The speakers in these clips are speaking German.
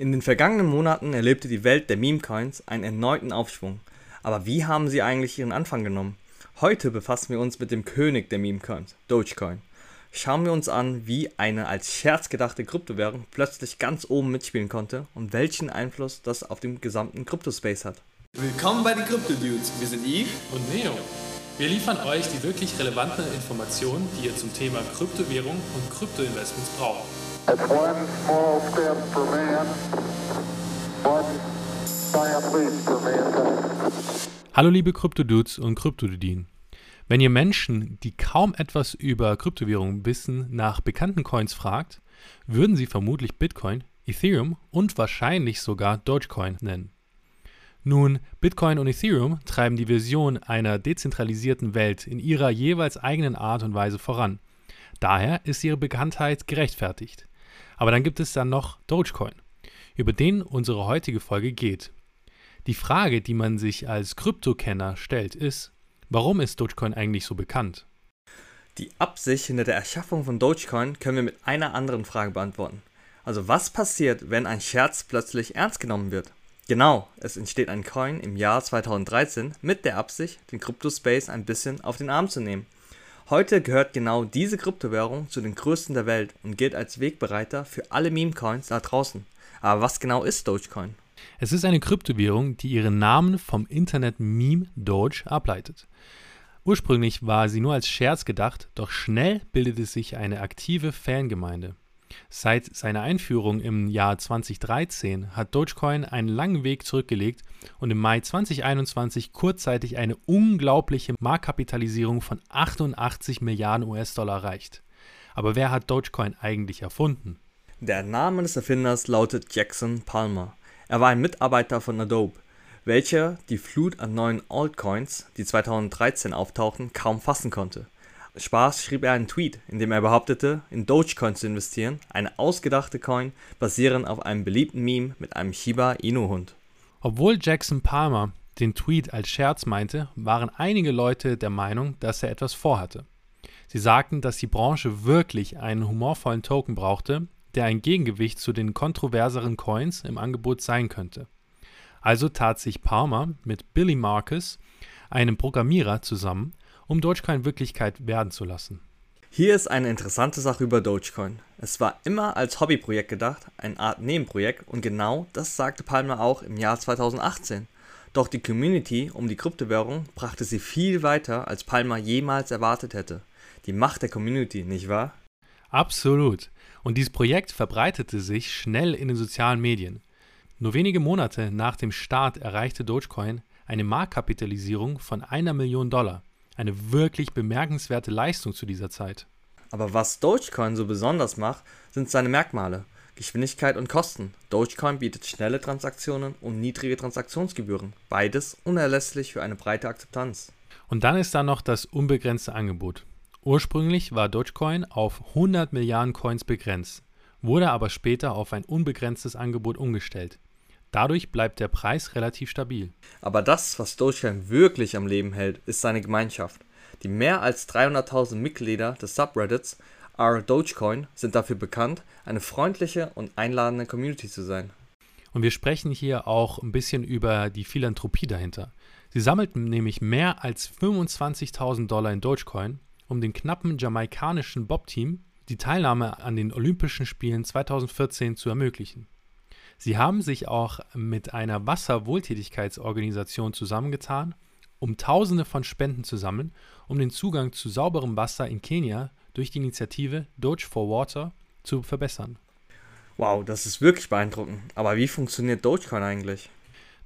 In den vergangenen Monaten erlebte die Welt der Meme-Coins einen erneuten Aufschwung. Aber wie haben sie eigentlich ihren Anfang genommen? Heute befassen wir uns mit dem König der Meme-Coins, Dogecoin. Schauen wir uns an, wie eine als Scherz gedachte Kryptowährung plötzlich ganz oben mitspielen konnte und welchen Einfluss das auf den gesamten Kryptospace hat. Willkommen bei den Crypto Dudes. Wir sind Yves und Neo. Wir liefern euch die wirklich relevanten Informationen, die ihr zum Thema Kryptowährung und Kryptoinvestments braucht. Hallo liebe Krypto-Dudes und Kryptodudinen. Wenn ihr Menschen, die kaum etwas über Kryptowährungen wissen, nach bekannten Coins fragt, würden sie vermutlich Bitcoin, Ethereum und wahrscheinlich sogar Dogecoin nennen. Nun, Bitcoin und Ethereum treiben die Vision einer dezentralisierten Welt in ihrer jeweils eigenen Art und Weise voran. Daher ist ihre Bekanntheit gerechtfertigt. Aber dann gibt es dann noch Dogecoin, über den unsere heutige Folge geht. Die Frage, die man sich als Kryptokenner stellt, ist, warum ist Dogecoin eigentlich so bekannt? Die Absicht hinter der Erschaffung von Dogecoin können wir mit einer anderen Frage beantworten. Also was passiert, wenn ein Scherz plötzlich ernst genommen wird? Genau, es entsteht ein Coin im Jahr 2013 mit der Absicht, den Kryptospace ein bisschen auf den Arm zu nehmen. Heute gehört genau diese Kryptowährung zu den größten der Welt und gilt als Wegbereiter für alle Meme-Coins da draußen. Aber was genau ist Dogecoin? Es ist eine Kryptowährung, die ihren Namen vom Internet-Meme Doge ableitet. Ursprünglich war sie nur als Scherz gedacht, doch schnell bildete sich eine aktive Fangemeinde. Seit seiner Einführung im Jahr 2013 hat Dogecoin einen langen Weg zurückgelegt und im Mai 2021 kurzzeitig eine unglaubliche Marktkapitalisierung von 88 Milliarden US-Dollar erreicht. Aber wer hat Dogecoin eigentlich erfunden? Der Name des Erfinders lautet Jackson Palmer. Er war ein Mitarbeiter von Adobe, welcher die Flut an neuen Altcoins, die 2013 auftauchten, kaum fassen konnte. Spaß schrieb er einen Tweet, in dem er behauptete, in Dogecoin zu investieren, eine ausgedachte Coin basierend auf einem beliebten Meme mit einem Shiba Inu-Hund. Obwohl Jackson Palmer den Tweet als Scherz meinte, waren einige Leute der Meinung, dass er etwas vorhatte. Sie sagten, dass die Branche wirklich einen humorvollen Token brauchte, der ein Gegengewicht zu den kontroverseren Coins im Angebot sein könnte. Also tat sich Palmer mit Billy Marcus, einem Programmierer, zusammen um Dogecoin Wirklichkeit werden zu lassen. Hier ist eine interessante Sache über Dogecoin. Es war immer als Hobbyprojekt gedacht, eine Art Nebenprojekt und genau das sagte Palmer auch im Jahr 2018. Doch die Community um die Kryptowährung brachte sie viel weiter, als Palmer jemals erwartet hätte. Die Macht der Community, nicht wahr? Absolut. Und dieses Projekt verbreitete sich schnell in den sozialen Medien. Nur wenige Monate nach dem Start erreichte Dogecoin eine Marktkapitalisierung von einer Million Dollar. Eine wirklich bemerkenswerte Leistung zu dieser Zeit. Aber was Dogecoin so besonders macht, sind seine Merkmale. Geschwindigkeit und Kosten. Dogecoin bietet schnelle Transaktionen und niedrige Transaktionsgebühren. Beides unerlässlich für eine breite Akzeptanz. Und dann ist da noch das unbegrenzte Angebot. Ursprünglich war Dogecoin auf 100 Milliarden Coins begrenzt, wurde aber später auf ein unbegrenztes Angebot umgestellt. Dadurch bleibt der Preis relativ stabil. Aber das, was Dogecoin wirklich am Leben hält, ist seine Gemeinschaft. Die mehr als 300.000 Mitglieder des Subreddits R Dogecoin sind dafür bekannt, eine freundliche und einladende Community zu sein. Und wir sprechen hier auch ein bisschen über die Philanthropie dahinter. Sie sammelten nämlich mehr als 25.000 Dollar in Dogecoin, um dem knappen jamaikanischen Bob-Team die Teilnahme an den Olympischen Spielen 2014 zu ermöglichen. Sie haben sich auch mit einer Wasserwohltätigkeitsorganisation zusammengetan, um Tausende von Spenden zu sammeln, um den Zugang zu sauberem Wasser in Kenia durch die Initiative Doge for Water zu verbessern. Wow, das ist wirklich beeindruckend. Aber wie funktioniert Dogecoin eigentlich?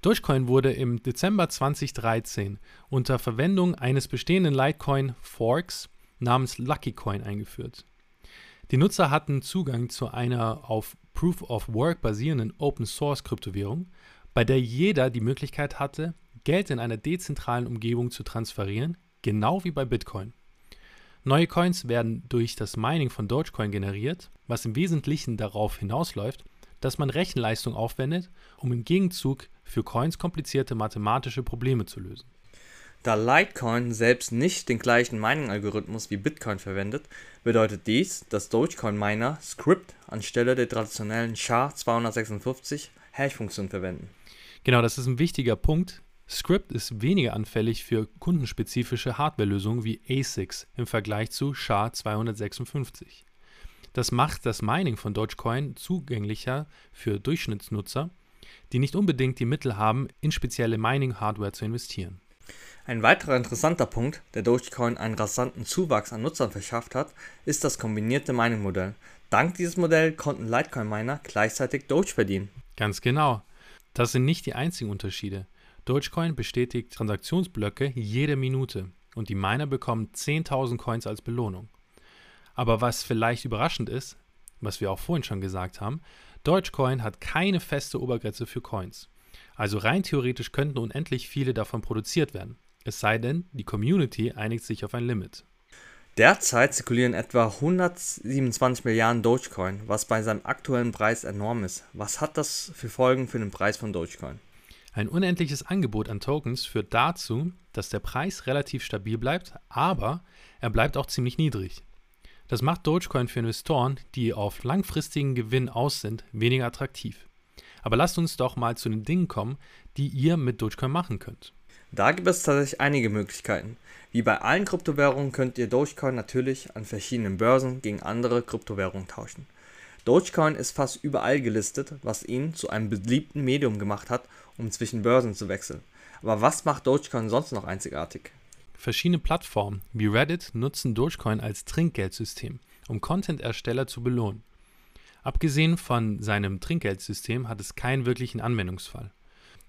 Dogecoin wurde im Dezember 2013 unter Verwendung eines bestehenden Litecoin Forks namens LuckyCoin eingeführt. Die Nutzer hatten Zugang zu einer auf Proof of Work basierenden Open Source Kryptowährung, bei der jeder die Möglichkeit hatte, Geld in einer dezentralen Umgebung zu transferieren, genau wie bei Bitcoin. Neue Coins werden durch das Mining von Dogecoin generiert, was im Wesentlichen darauf hinausläuft, dass man Rechenleistung aufwendet, um im Gegenzug für Coins komplizierte mathematische Probleme zu lösen. Da Litecoin selbst nicht den gleichen Mining-Algorithmus wie Bitcoin verwendet, bedeutet dies, dass Dogecoin-Miner Script anstelle der traditionellen SHA-256 Hash-Funktion verwenden. Genau, das ist ein wichtiger Punkt. Script ist weniger anfällig für kundenspezifische Hardwarelösungen wie ASICs im Vergleich zu SHA-256. Das macht das Mining von Dogecoin zugänglicher für Durchschnittsnutzer, die nicht unbedingt die Mittel haben, in spezielle Mining-Hardware zu investieren. Ein weiterer interessanter Punkt, der Dogecoin einen rasanten Zuwachs an Nutzern verschafft hat, ist das kombinierte Mining-Modell. Dank dieses Modells konnten Litecoin-Miner gleichzeitig Doge verdienen. Ganz genau. Das sind nicht die einzigen Unterschiede. Dogecoin bestätigt Transaktionsblöcke jede Minute und die Miner bekommen 10.000 Coins als Belohnung. Aber was vielleicht überraschend ist, was wir auch vorhin schon gesagt haben, Dogecoin hat keine feste Obergrenze für Coins. Also rein theoretisch könnten unendlich viele davon produziert werden. Es sei denn, die Community einigt sich auf ein Limit. Derzeit zirkulieren etwa 127 Milliarden Dogecoin, was bei seinem aktuellen Preis enorm ist. Was hat das für Folgen für den Preis von Dogecoin? Ein unendliches Angebot an Tokens führt dazu, dass der Preis relativ stabil bleibt, aber er bleibt auch ziemlich niedrig. Das macht Dogecoin für Investoren, die auf langfristigen Gewinn aus sind, weniger attraktiv. Aber lasst uns doch mal zu den Dingen kommen, die ihr mit Dogecoin machen könnt. Da gibt es tatsächlich einige Möglichkeiten. Wie bei allen Kryptowährungen könnt ihr Dogecoin natürlich an verschiedenen Börsen gegen andere Kryptowährungen tauschen. Dogecoin ist fast überall gelistet, was ihn zu einem beliebten Medium gemacht hat, um zwischen Börsen zu wechseln. Aber was macht Dogecoin sonst noch einzigartig? Verschiedene Plattformen wie Reddit nutzen Dogecoin als Trinkgeldsystem, um Content-Ersteller zu belohnen. Abgesehen von seinem Trinkgeldsystem hat es keinen wirklichen Anwendungsfall.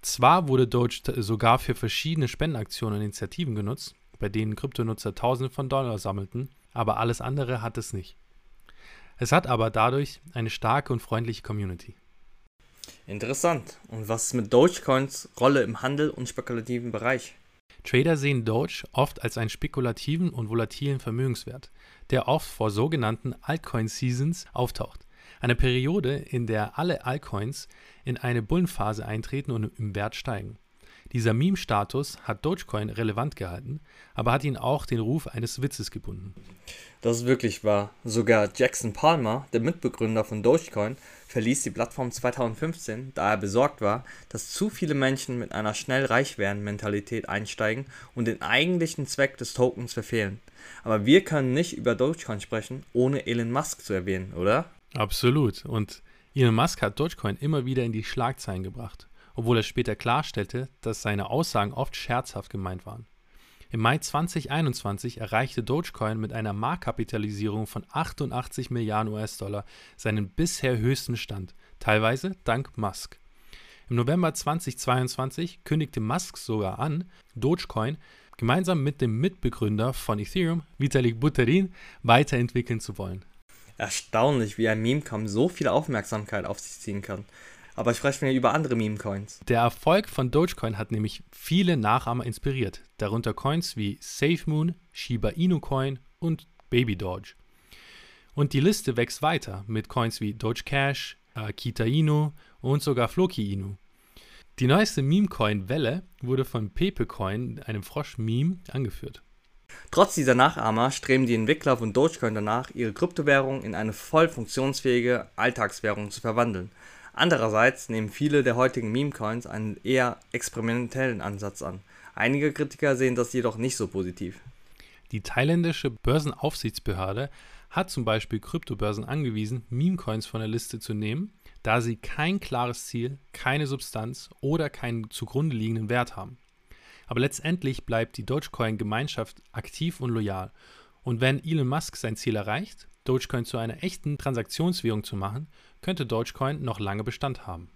Zwar wurde Doge sogar für verschiedene Spendenaktionen und Initiativen genutzt, bei denen Kryptonutzer Tausende von Dollar sammelten, aber alles andere hat es nicht. Es hat aber dadurch eine starke und freundliche Community. Interessant. Und was ist mit Dogecoins Rolle im Handel und spekulativen Bereich? Trader sehen Doge oft als einen spekulativen und volatilen Vermögenswert, der oft vor sogenannten Altcoin-Seasons auftaucht. Eine Periode, in der alle Altcoins in eine Bullenphase eintreten und im Wert steigen. Dieser Meme-Status hat Dogecoin relevant gehalten, aber hat ihn auch den Ruf eines Witzes gebunden. Das ist wirklich wahr. Sogar Jackson Palmer, der Mitbegründer von Dogecoin, verließ die Plattform 2015, da er besorgt war, dass zu viele Menschen mit einer schnell reich werden Mentalität einsteigen und den eigentlichen Zweck des Tokens verfehlen. Aber wir können nicht über Dogecoin sprechen, ohne Elon Musk zu erwähnen, oder? Absolut. Und Elon Musk hat Dogecoin immer wieder in die Schlagzeilen gebracht, obwohl er später klarstellte, dass seine Aussagen oft scherzhaft gemeint waren. Im Mai 2021 erreichte Dogecoin mit einer Marktkapitalisierung von 88 Milliarden US-Dollar seinen bisher höchsten Stand, teilweise dank Musk. Im November 2022 kündigte Musk sogar an, Dogecoin gemeinsam mit dem Mitbegründer von Ethereum, Vitalik Buterin, weiterentwickeln zu wollen. Erstaunlich, wie ein Meme-Coin so viel Aufmerksamkeit auf sich ziehen kann. Aber sprechen wir über andere Meme-Coins. Der Erfolg von Dogecoin hat nämlich viele Nachahmer inspiriert, darunter Coins wie SafeMoon, Shiba Inu Coin und Baby Doge. Und die Liste wächst weiter mit Coins wie Doge Cash, Akita Inu und sogar Floki Inu. Die neueste Meme-Coin-Welle wurde von Pepe-Coin, einem Frosch-Meme, angeführt. Trotz dieser Nachahmer streben die Entwickler von Dogecoin danach, ihre Kryptowährung in eine voll funktionsfähige Alltagswährung zu verwandeln. Andererseits nehmen viele der heutigen Meme-Coins einen eher experimentellen Ansatz an. Einige Kritiker sehen das jedoch nicht so positiv. Die thailändische Börsenaufsichtsbehörde hat zum Beispiel Kryptobörsen angewiesen, Meme-Coins von der Liste zu nehmen, da sie kein klares Ziel, keine Substanz oder keinen zugrunde liegenden Wert haben. Aber letztendlich bleibt die Dogecoin-Gemeinschaft aktiv und loyal. Und wenn Elon Musk sein Ziel erreicht, Dogecoin zu einer echten Transaktionswährung zu machen, könnte Dogecoin noch lange Bestand haben.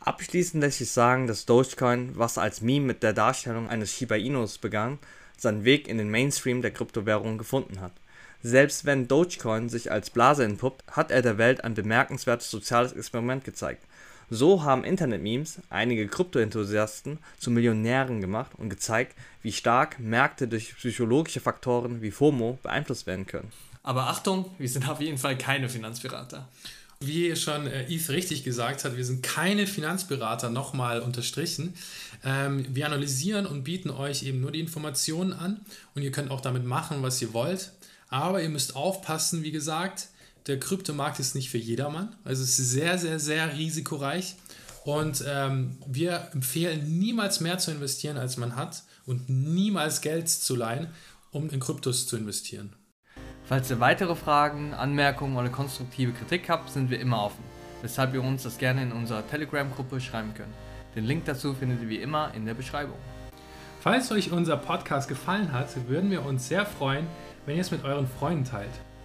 Abschließend lässt sich sagen, dass Dogecoin, was als Meme mit der Darstellung eines Shiba Inus begann, seinen Weg in den Mainstream der Kryptowährungen gefunden hat. Selbst wenn Dogecoin sich als Blase entpuppt, hat er der Welt ein bemerkenswertes soziales Experiment gezeigt. So haben Internet-Memes einige Krypto-Enthusiasten zu Millionären gemacht und gezeigt, wie stark Märkte durch psychologische Faktoren wie FOMO beeinflusst werden können. Aber Achtung, wir sind auf jeden Fall keine Finanzberater. Wie schon äh, Yves richtig gesagt hat, wir sind keine Finanzberater, nochmal unterstrichen. Ähm, wir analysieren und bieten euch eben nur die Informationen an und ihr könnt auch damit machen, was ihr wollt. Aber ihr müsst aufpassen, wie gesagt, der Kryptomarkt ist nicht für jedermann. Also es ist sehr, sehr, sehr risikoreich. Und ähm, wir empfehlen niemals mehr zu investieren, als man hat und niemals Geld zu leihen, um in Kryptos zu investieren. Falls ihr weitere Fragen, Anmerkungen oder konstruktive Kritik habt, sind wir immer offen, weshalb ihr uns das gerne in unserer Telegram-Gruppe schreiben könnt. Den Link dazu findet ihr wie immer in der Beschreibung. Falls euch unser Podcast gefallen hat, würden wir uns sehr freuen, wenn ihr es mit euren Freunden teilt.